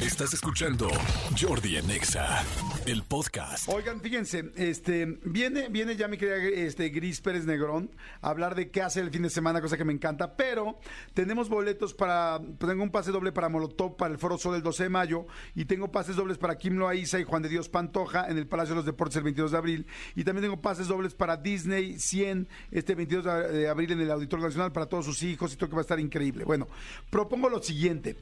Estás escuchando Jordi Anexa, el podcast. Oigan, fíjense, este, viene, viene ya mi querida este, Gris Pérez Negrón a hablar de qué hace el fin de semana, cosa que me encanta, pero tenemos boletos para, tengo un pase doble para Molotov para el Foro Sol el 12 de mayo y tengo pases dobles para Kim Loaiza y Juan de Dios Pantoja en el Palacio de los Deportes el 22 de abril y también tengo pases dobles para Disney 100 este 22 de abril en el Auditorio Nacional para todos sus hijos y todo que va a estar increíble. Bueno, propongo lo siguiente.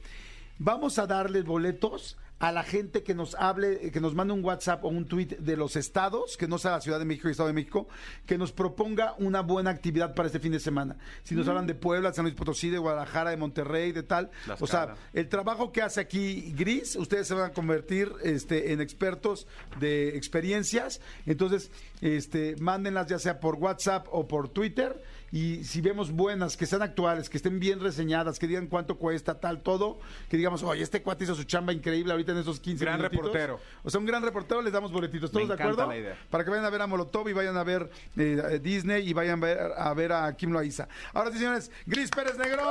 Vamos a darles boletos a la gente que nos hable, que nos mande un WhatsApp o un tweet de los estados, que no sea la Ciudad de México y Estado de México, que nos proponga una buena actividad para este fin de semana. Si nos hablan de Puebla, San Luis Potosí, de Guadalajara, de Monterrey, de tal. o sea, el trabajo que hace aquí Gris, ustedes se van a convertir este, en expertos de experiencias. Entonces, este, mándenlas ya sea por WhatsApp o por Twitter y si vemos buenas, que sean actuales, que estén bien reseñadas, que digan cuánto cuesta, tal, todo, que digamos, oye, este cuate hizo su chamba increíble ahorita en esos 15 Gran reportero. O sea, un gran reportero, les damos boletitos. ¿Todos de acuerdo? La idea. Para que vayan a ver a Molotov y vayan a ver eh, Disney y vayan a ver, a ver a Kim Loaiza. Ahora sí, señores, Gris Pérez Negro.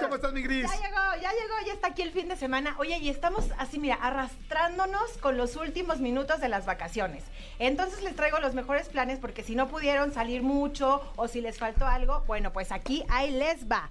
¿Cómo estás, mi Gris? Ya llegó, ya llegó, ya está aquí el fin de semana. Oye, y estamos así, mira, arrastrándonos con los últimos minutos de las vacaciones. Entonces les traigo los mejores planes porque si no pudieron salir mucho o si les faltó algo, bueno, pues aquí ahí les va.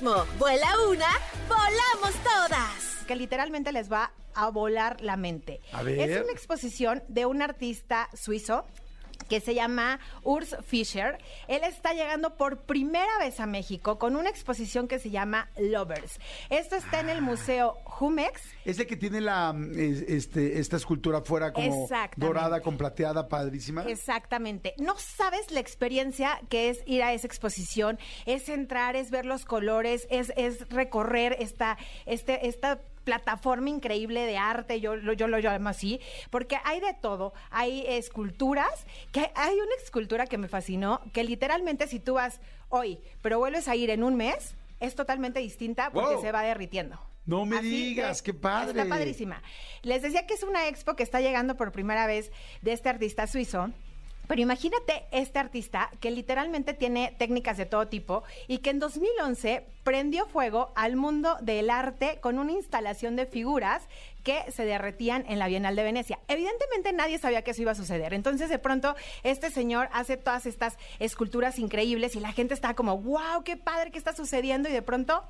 Vuela una, volamos todas. Que literalmente les va a volar la mente. Es una exposición de un artista suizo que se llama Urs Fischer. Él está llegando por primera vez a México con una exposición que se llama Lovers. Esto está en el ah. Museo Jumex. Es el que tiene la este, esta escultura afuera como dorada con plateada, padrísima. Exactamente. No sabes la experiencia que es ir a esa exposición, es entrar, es ver los colores, es, es recorrer esta, este, esta plataforma increíble de arte, yo, yo lo llamo así, porque hay de todo. Hay esculturas, que hay una escultura que me fascinó, que literalmente si tú vas hoy, pero vuelves a ir en un mes, es totalmente distinta porque se va derritiendo. No me digas, qué padre. Está padrísima. Les decía que es una expo que está llegando por primera vez de este artista suizo pero imagínate este artista que literalmente tiene técnicas de todo tipo y que en 2011 prendió fuego al mundo del arte con una instalación de figuras que se derretían en la Bienal de Venecia. Evidentemente nadie sabía que eso iba a suceder. Entonces de pronto este señor hace todas estas esculturas increíbles y la gente está como, wow, qué padre que está sucediendo y de pronto,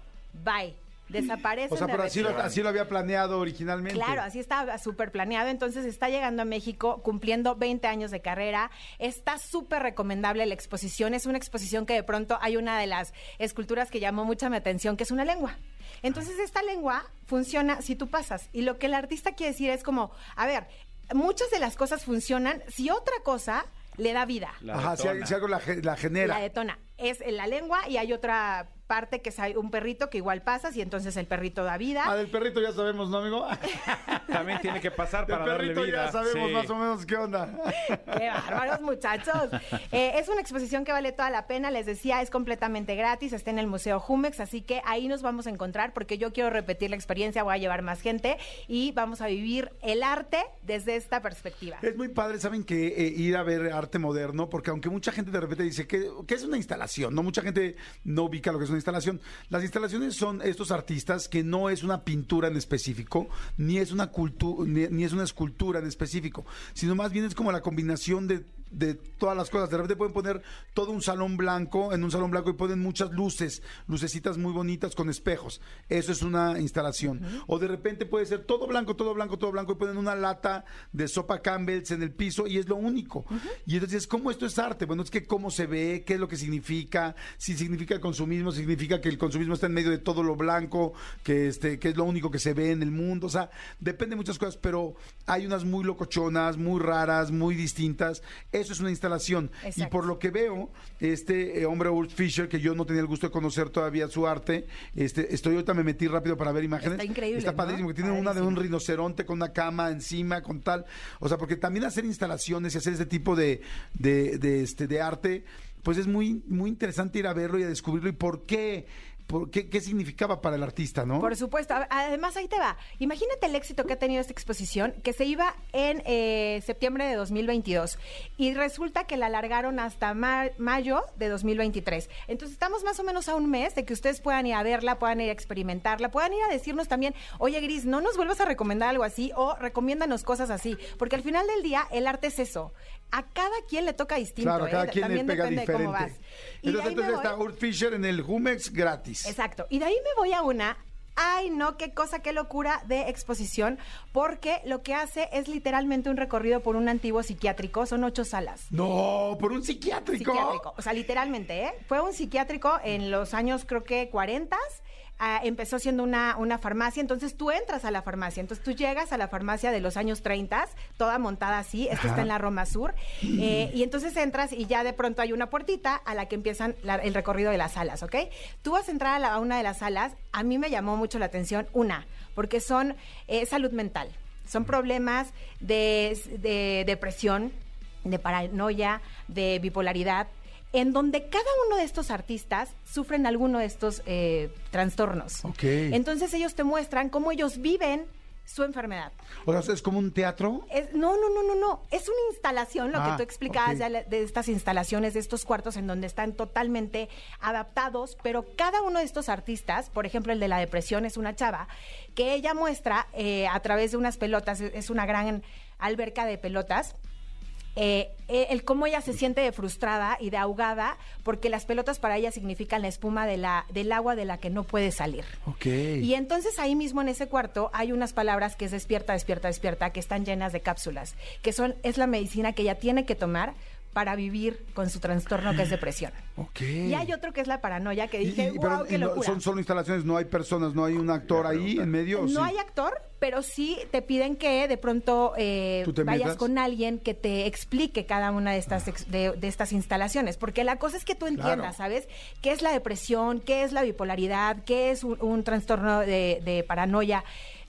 bye desaparece. O sea, pero así lo, así lo, había planeado originalmente. Claro, así estaba súper planeado. Entonces está llegando a México cumpliendo 20 años de carrera. Está súper recomendable la exposición. Es una exposición que de pronto hay una de las esculturas que llamó mucha mi atención, que es una lengua. Entonces esta lengua funciona si tú pasas. Y lo que el artista quiere decir es como, a ver, muchas de las cosas funcionan si otra cosa le da vida. Ajá, si, algo la, la genera. La detona. Es la lengua y hay otra parte que es un perrito que igual pasas y entonces el perrito da vida. Ah, del perrito ya sabemos, ¿no, amigo? También tiene que pasar para darle vida. perrito ya sabemos más o menos qué onda. Qué bárbaros, muchachos. Eh, es una exposición que vale toda la pena. Les decía, es completamente gratis. Está en el Museo Jumex, así que ahí nos vamos a encontrar porque yo quiero repetir la experiencia. Voy a llevar más gente y vamos a vivir el arte desde esta perspectiva. Es muy padre, ¿saben que eh, ir a ver arte moderno? Porque aunque mucha gente de repente dice que, que es una instalación, ¿no? Mucha gente no ubica lo que es una instalación. Las instalaciones son estos artistas que no es una pintura en específico, ni es una cultura, ni, es una escultura en específico, sino más bien es como la combinación de de todas las cosas. De repente pueden poner todo un salón blanco, en un salón blanco y ponen muchas luces, lucecitas muy bonitas con espejos. Eso es una instalación. O de repente puede ser todo blanco, todo blanco, todo blanco y ponen una lata de sopa Campbell's en el piso y es lo único. Y entonces, ¿cómo esto es arte? Bueno, es que cómo se ve, qué es lo que significa, si significa el consumismo, significa que el consumismo está en medio de todo lo blanco, que este, que es lo único que se ve en el mundo. O sea, depende de muchas cosas, pero hay unas muy locochonas, muy raras, muy distintas. Eso es una instalación. Y Exacto. por lo que veo, este eh, hombre Urt Fisher, que yo no tenía el gusto de conocer todavía su arte, este, estoy ahorita me metí rápido para ver imágenes. Está increíble, Está ¿no? padrísimo, que tiene una de un rinoceronte con una cama encima, con tal. O sea, porque también hacer instalaciones y hacer este tipo de, de, de, este, de arte, pues es muy, muy interesante ir a verlo y a descubrirlo y por qué. Por qué, qué significaba para el artista, ¿no? Por supuesto. A- Además, ahí te va. Imagínate el éxito que ha tenido esta exposición, que se iba en eh, septiembre de 2022. Y resulta que la alargaron hasta ma- mayo de 2023. Entonces, estamos más o menos a un mes de que ustedes puedan ir a verla, puedan ir a experimentarla, puedan ir a decirnos también, oye, Gris, no nos vuelvas a recomendar algo así o recomiéndanos cosas así. Porque al final del día, el arte es eso. A cada quien le toca distinto. Claro, cada ¿eh? quien le También pega depende de diferente. cómo vas. Y Entonces, está Urt Fisher en el Jumex gratis. Exacto. Y de ahí me voy a una. Ay, no, qué cosa, qué locura de exposición, porque lo que hace es literalmente un recorrido por un antiguo psiquiátrico, son ocho salas. No, por un psiquiátrico. Psiquiátrico, o sea, literalmente, ¿eh? Fue un psiquiátrico en los años, creo que 40. Empezó siendo una, una farmacia, entonces tú entras a la farmacia, entonces tú llegas a la farmacia de los años 30, toda montada así, esto está en la Roma Sur, eh, y entonces entras y ya de pronto hay una puertita a la que empiezan la- el recorrido de las salas, ¿ok? Tú vas a entrar a, la- a una de las salas, a mí me llamó mucho la atención una, porque son eh, salud mental, son problemas de, de depresión, de paranoia, de bipolaridad, en donde cada uno de estos artistas sufren alguno de estos eh, trastornos. Ok. Entonces ellos te muestran cómo ellos viven su enfermedad. O sea, es como un teatro. Es- no, no, no, no, no. Es una instalación, lo Ah, que tú explicabas ya de estas instalaciones, de estos cuartos en donde están totalmente adaptados, pero cada uno de estos artistas, por ejemplo, el de la depresión es una chava, que ella muestra eh, a través de unas pelotas, es una gran alberca de pelotas. Eh, eh, el cómo ella se siente de frustrada y de ahogada porque las pelotas para ella significan la espuma de la, del agua de la que no puede salir. Ok. Y entonces ahí mismo en ese cuarto hay unas palabras que es despierta, despierta, despierta, que están llenas de cápsulas, que son, es la medicina que ella tiene que tomar para vivir con su trastorno que es depresión. ok. Y hay otro que es la paranoia, que dije, y- pero wow, qué no- locura. son solo instalaciones, no hay personas, no hay un actor ahí en medio. ¿o sí? No hay actor, pero sí te piden que de pronto eh, ¿Tú te vayas metas? con alguien que te explique cada una de estas ex- de, de estas instalaciones, porque la cosa es que tú entiendas, Claro. ¿sabes? ¿Qué es la depresión? ¿Qué es la bipolaridad? ¿Qué es un, un trastorno de, de paranoia?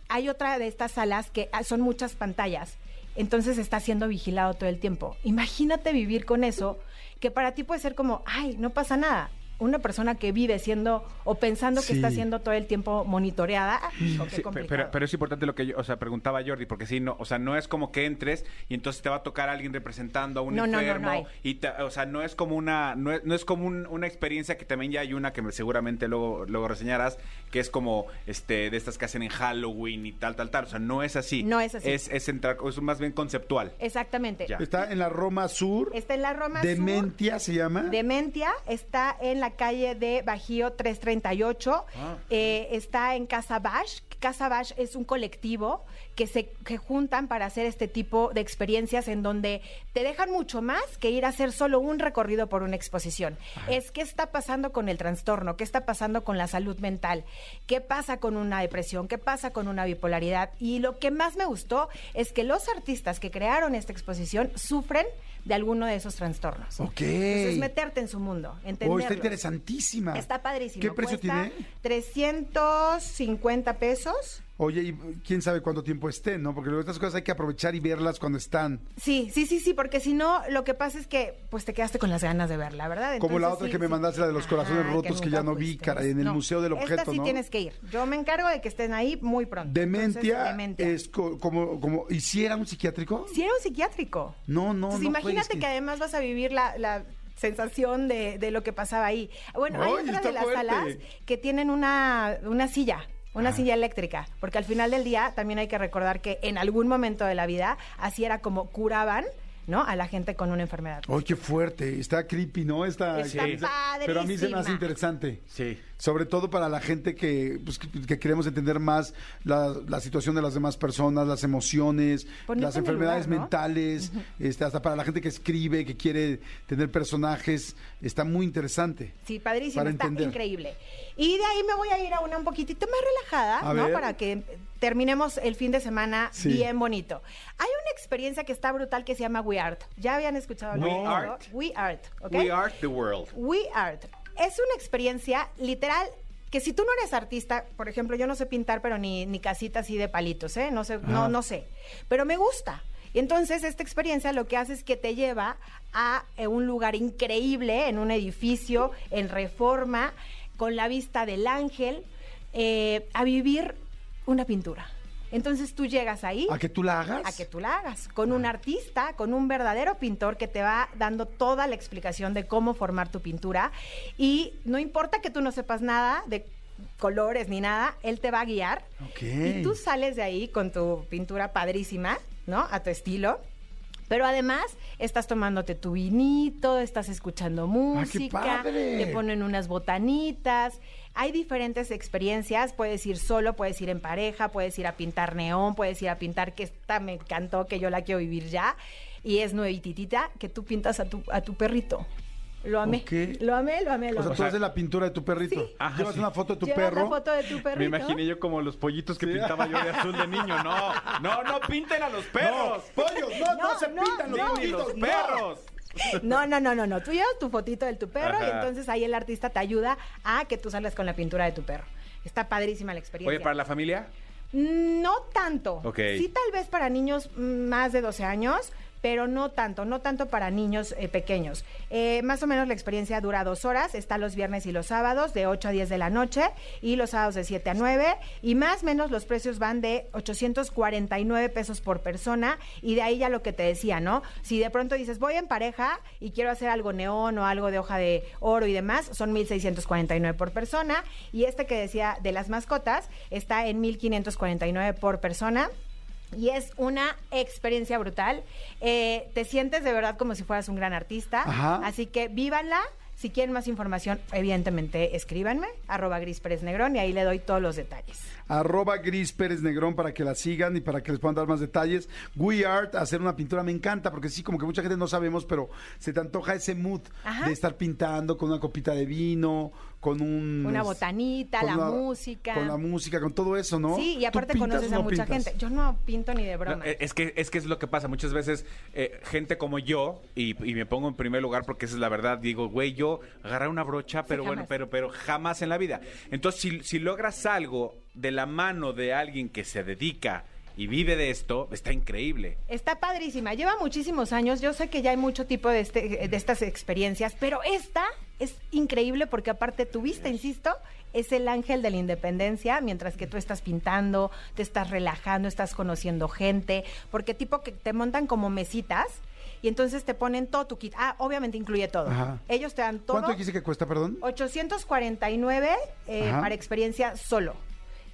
Hay otra de estas salas que ah, son muchas pantallas, entonces está siendo vigilado todo el tiempo. Imagínate vivir con eso, que para ti puede ser como, ay, no pasa nada. Una persona que vive siendo o pensando que Sí. está siendo todo el tiempo monitoreada, hijo, qué Sí, pero, pero es importante lo que yo, o sea, preguntaba Jordi, porque sí, no, o sea, no es como que entres y entonces te va a tocar alguien representando a un No, no, no, no enfermo hay. y te- o sea, no es como una no es, no es como un- una experiencia que también ya hay una que me- seguramente luego luego reseñarás, que es como este de estas que hacen en Halloween y tal tal tal, o sea, no es así. No es así. Es es entrar es más bien conceptual. Exactamente. Ya. Está en la Roma Sur. Está en la Roma Sur. Dementia se llama. Dementia está en la calle de Bajío 338. Ah. Eh, está en Casa Bash. Casa Bash es un colectivo que se que juntan para hacer este tipo de experiencias en donde te dejan mucho más que ir a hacer solo un recorrido por una exposición. Es qué está pasando con el trastorno, qué está pasando con la salud mental, qué pasa con una depresión, qué pasa con una bipolaridad. Y lo que más me gustó es que los artistas que crearon esta exposición sufren de alguno de esos trastornos. Ok. Entonces, meterte en su mundo, Oh, entenderlo. está interesantísima. Está padrísimo. ¿Qué precio Cuesta tiene? 350 pesos. Oye, y quién sabe cuánto tiempo esté, ¿no? Porque luego estas cosas hay que aprovechar y verlas cuando están. Sí, sí, sí, sí, porque si no, lo que pasa es que pues te quedaste con las ganas de verla, ¿verdad? Como la otra sí, que me sí. mandaste, la de los corazones rotos, que ya no vi, cara, en el No, Museo del Objeto, Esta sí ¿no? tienes que ir. Yo me encargo de que estén ahí muy pronto. Dementia, Entonces, dementia. es co- como, como, ¿y si era un psiquiátrico? Si era un psiquiátrico. No, no, Entonces, no. imagínate que además vas a vivir la, la sensación de, de lo que pasaba ahí. Bueno, hay Ay, otra de las fuerte. salas que tienen una, una silla. Una silla eléctrica, porque al final del día también hay que recordar que en algún momento de la vida así era como curaban ¿no? A la gente con una enfermedad. ¡Ay, qué fuerte! Está creepy, ¿no? Está, Está Pero a mí se me hace interesante. Sí. Sobre todo para la gente que, pues, que, que queremos entender más la, la situación de las demás personas, las emociones, las en enfermedades lugar, ¿no? mentales, este, hasta para la gente que escribe, que quiere tener personajes. Está muy interesante. Sí, padrísimo, Para está entender. increíble. Y de ahí me voy a ir a una un poquitito más relajada, A ¿no? ver. Para que terminemos el fin de semana Sí. bien bonito. Hay una experiencia que está brutal que se llama We Art. ¿Ya habían escuchado We esto? Art. We Art, ¿ok? We are the world. We Art. Es una experiencia literal que si tú no eres artista, por ejemplo, yo no sé pintar, pero ni, ni casitas así de palitos, ¿eh? No sé, no, Ajá. no sé. Pero me gusta. Y entonces esta experiencia lo que hace es que te lleva a eh, un lugar increíble, en un edificio, en reforma, con la vista del ángel, eh, a vivir una pintura. Entonces tú llegas ahí ¿A que tú la hagas? a que tú la hagas, con un artista, con un verdadero pintor que te va dando toda la explicación de cómo formar tu pintura y no importa que tú no sepas nada de colores ni nada, él te va a guiar Ok. y tú sales de ahí con tu pintura padrísima, ¿no? A tu estilo. Pero además estás tomándote tu vinito, estás escuchando Ah, música, te ponen unas botanitas. Hay diferentes experiencias, puedes ir solo, puedes ir en pareja, puedes ir a pintar neón, puedes ir a pintar, que esta me encantó, que yo la quiero vivir ya, y es nuevititita, que tú pintas a tu, a tu perrito. Lo amé, Ok. lo amé, lo amé, lo O sea, amé. tú haces la pintura de tu perrito. Sí. Ajá, Llevas sí. una foto de tu Llevas perro. la foto de tu perrito. Me imaginé yo como los pollitos que pintaba yo de azul de niño. No, no, no pinten a los perros. No, pollos, no, no, No, se no, pintan los los pollitos, no. perros. No, no, no, no, no. Tú llevas tu fotito de tu perro y entonces ahí el artista te ayuda a que tú salgas con la pintura de tu perro. Está padrísima la experiencia. Oye, para la familia. No tanto. Ok. Sí, tal vez para niños mm, más de 12 años, pero no tanto, no tanto para niños eh, pequeños. Eh, más o menos la experiencia dura dos horas, está los viernes y los sábados de 8 a 10 de la noche y los sábados de 7 a 9 y más o menos los precios van de 849 pesos por persona y de ahí ya lo que te decía, ¿no? Si de pronto dices voy en pareja y quiero hacer algo neón o algo de hoja de oro y demás, son 1.649 por persona y este que decía de las mascotas está en 1.549 por persona. Y es una experiencia brutal. Eh, te sientes de verdad como si fueras un gran artista. Ajá. Así que vívanla. Si quieren más información, evidentemente escríbanme, arroba Gris Pérez Negrón, y ahí le doy todos los detalles. Arroba Gris Pérez Negrón para que la sigan y para que les puedan dar más detalles. We Art, hacer una pintura me encanta porque sí, como que mucha gente no sabemos, pero se te antoja ese mood Ajá. de estar pintando con una copita de vino, con un... Una botanita, con la una- música. Con la música, con todo eso, ¿no? Sí, y ¿Tú aparte pintas conoces a no mucha pintas? gente. Yo no pinto ni de broma. No, eh, es que es que es lo que pasa muchas veces eh, gente como yo y, y me pongo en primer lugar porque esa es la verdad digo güey yo agarrar una brocha pero bueno pero pero jamás en la vida entonces si, si logras algo de la mano de alguien que se dedica y vive de esto está increíble Está padrísima, lleva muchísimos años. Yo sé que ya hay mucho tipo de, este, de estas experiencias, pero esta es increíble porque aparte tu vista, insisto, es el ángel de la independencia, mientras que tú estás pintando, te estás relajando, estás conociendo gente, porque tipo que te montan como mesitas y entonces te ponen todo tu kit. Ah, obviamente incluye todo. Ajá. Ellos te dan todo. ¿Cuánto dijiste que cuesta, perdón? 849 eh, para experiencia solo.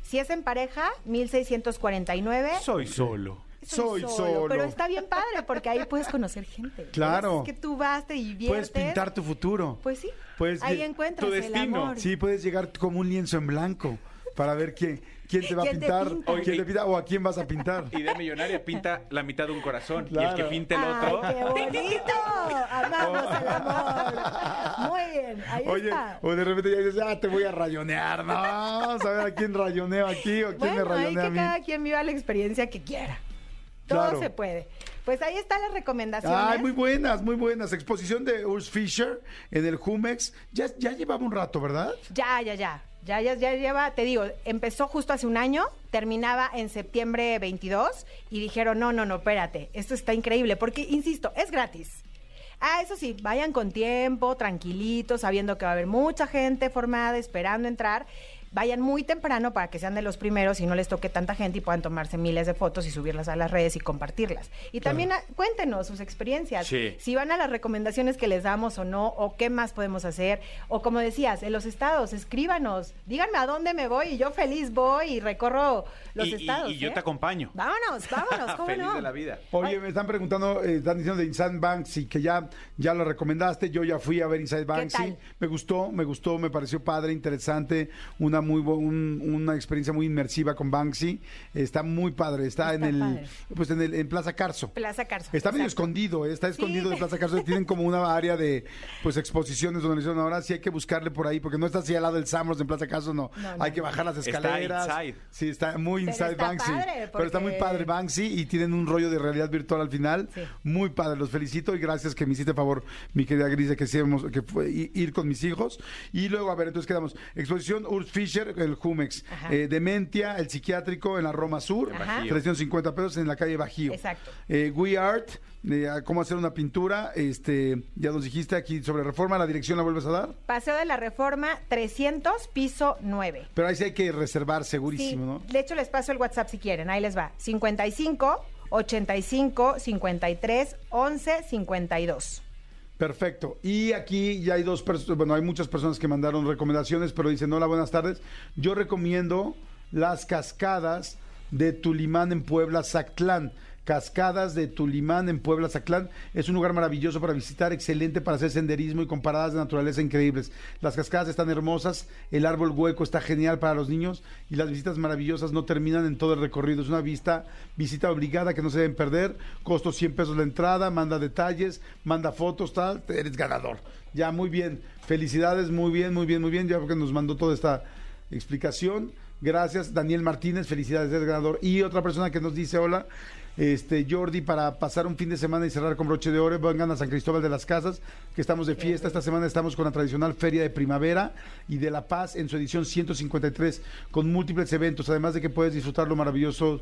Si es en pareja, 1649. soy solo Soy solo. Pero está bien padre porque ahí puedes conocer gente. Claro. Es que tú vas, te diviertes. Puedes pintar tu futuro. Pues sí. Puedes ahí encuentras tu el destino. amor. Sí, puedes llegar como un lienzo en blanco para ver quién, quién te va a ¿Quién te pintar, pinta? quién te pinta o a quién vas a pintar. idea millonaria pinta la mitad de un corazón y Claro. el que pinte el ¡Ay, otro qué bonito! Amamos el amor. Muy bien, ahí Oye, está. o de repente ya dices, ah, te voy a rayonear. No, vamos a ver a quién rayoneo aquí o quién me Bueno, ahí rayonea que a mí. cada quien viva la experiencia que quiera. Todo se puede. Pues ahí están las recomendaciones. Ay, muy buenas, muy buenas. Exposición de Urs Fischer en el Jumex. Ya, ya llevaba un rato, ¿verdad? Ya, ya, ya. Ya, ya, ya lleva, te digo, empezó justo hace un año, terminaba en septiembre 22 y dijeron, no, no, no, espérate, esto está increíble, porque, insisto, es gratis. Ah, eso sí, vayan con tiempo, tranquilitos, sabiendo que va a haber mucha gente formada, esperando entrar. Vayan muy temprano para que sean de los primeros y no les toque tanta gente y puedan tomarse miles de fotos y subirlas a las redes y compartirlas. Y también ah, cuéntenos sus experiencias, Sí. si van a las recomendaciones que les damos o no, o qué más podemos hacer, o como decías, en los estados, escríbanos, díganme a dónde me voy y yo feliz voy y recorro los y, estados. y yo ¿eh? te acompaño. Vámonos, vámonos, ¿cómo Feliz no? de la vida. Oye, me están preguntando, eh, están diciendo de Inside Banksy, que ya, ya lo recomendaste, yo ya fui a ver Inside Banksy, tal? me gustó, me gustó, me pareció padre, interesante, una muy bu- un- una experiencia muy inmersiva con Banksy, está muy padre, está, Está en el, padre. pues en el, en Plaza Carso. Plaza Carso. Está medio exacto. escondido, eh, está escondido Sí. de Plaza Carso. Tienen como una área de pues exposiciones donde le hicieron ahora. Sí hay que buscarle por ahí, porque no está así al lado del Sambros en Plaza Carso, no. No, no, hay que bajar las Está escaleras. inside. Sí, está muy Pero inside está Banksy. padre, Pero está muy porque- padre Banksy y tienen un rollo de realidad virtual al final. Sí. Muy padre, los felicito y gracias que me hiciste favor, mi querida Gris, de que, que fue ir con mis hijos. Y luego, a ver, entonces quedamos. Exposición Urs Fischer, el Jumex. Eh, Dementia, el psiquiátrico en la Roma Sur. En Ajá. Bajío. 350 pesos en la calle Bajío. Exacto. Eh, We Art, eh, cómo hacer una pintura, este, ya nos dijiste aquí sobre reforma, la dirección la vuelves a dar, Paseo de la Reforma 300, piso 9. pero ahí sí hay que reservar segurísimo, Sí, ¿no? De hecho, les paso el WhatsApp si quieren. Ahí les va. 55 85 53 11 52. Perfecto. Y aquí ya hay dos personas, bueno, hay muchas personas que mandaron recomendaciones, pero dicen, hola, buenas tardes. Yo recomiendo las cascadas de Tulimán en Puebla, Zactlán. Cascadas de Tulimán en Puebla, Zactlán. Es un lugar maravilloso para visitar, excelente para hacer senderismo y con paradas de naturaleza increíbles. Las cascadas están hermosas, el árbol hueco está genial para los niños y las visitas maravillosas no terminan en todo el recorrido. Es una vista, visita obligada que no se deben perder. Costo 100 pesos la entrada, manda detalles, manda fotos, tal. Eres ganador. Ya, muy bien. Felicidades, muy bien, muy bien, muy bien. Ya porque nos mandó toda esta explicación. Gracias, Daniel Martínez, felicidades, eres ganador. Y otra persona que nos dice, hola, este Jordi, para pasar un fin de semana y cerrar con broche de oro, vengan a San Cristóbal de las Casas, que estamos de fiesta. Esta semana estamos con la tradicional Feria de Primavera y de La Paz en su edición 153, con múltiples eventos, además de que puedes disfrutar lo maravilloso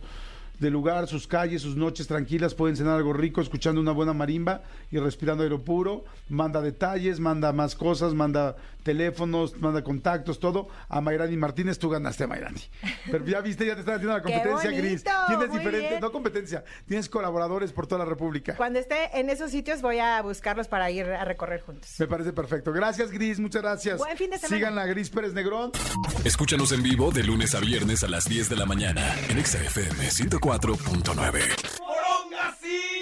de lugar, sus calles, sus noches tranquilas, pueden cenar algo rico escuchando una buena marimba y respirando aire puro. Manda detalles, manda más cosas, manda teléfonos, manda contactos, todo a Mayrani Martínez. Tú ganaste, Mayrani. Pero ya viste, ya te están haciendo la competencia, Gris. Tienes diferentes, bien. no competencia, tienes colaboradores por toda la República. Cuando esté en esos sitios voy a buscarlos para ir a recorrer juntos. Me parece perfecto. Gracias, Gris, muchas gracias. Buen fin de semana. Sigan a Gris Pérez Negrón. Escúchanos en vivo de lunes a viernes a las 10 de la mañana en XFM 104. 94.9.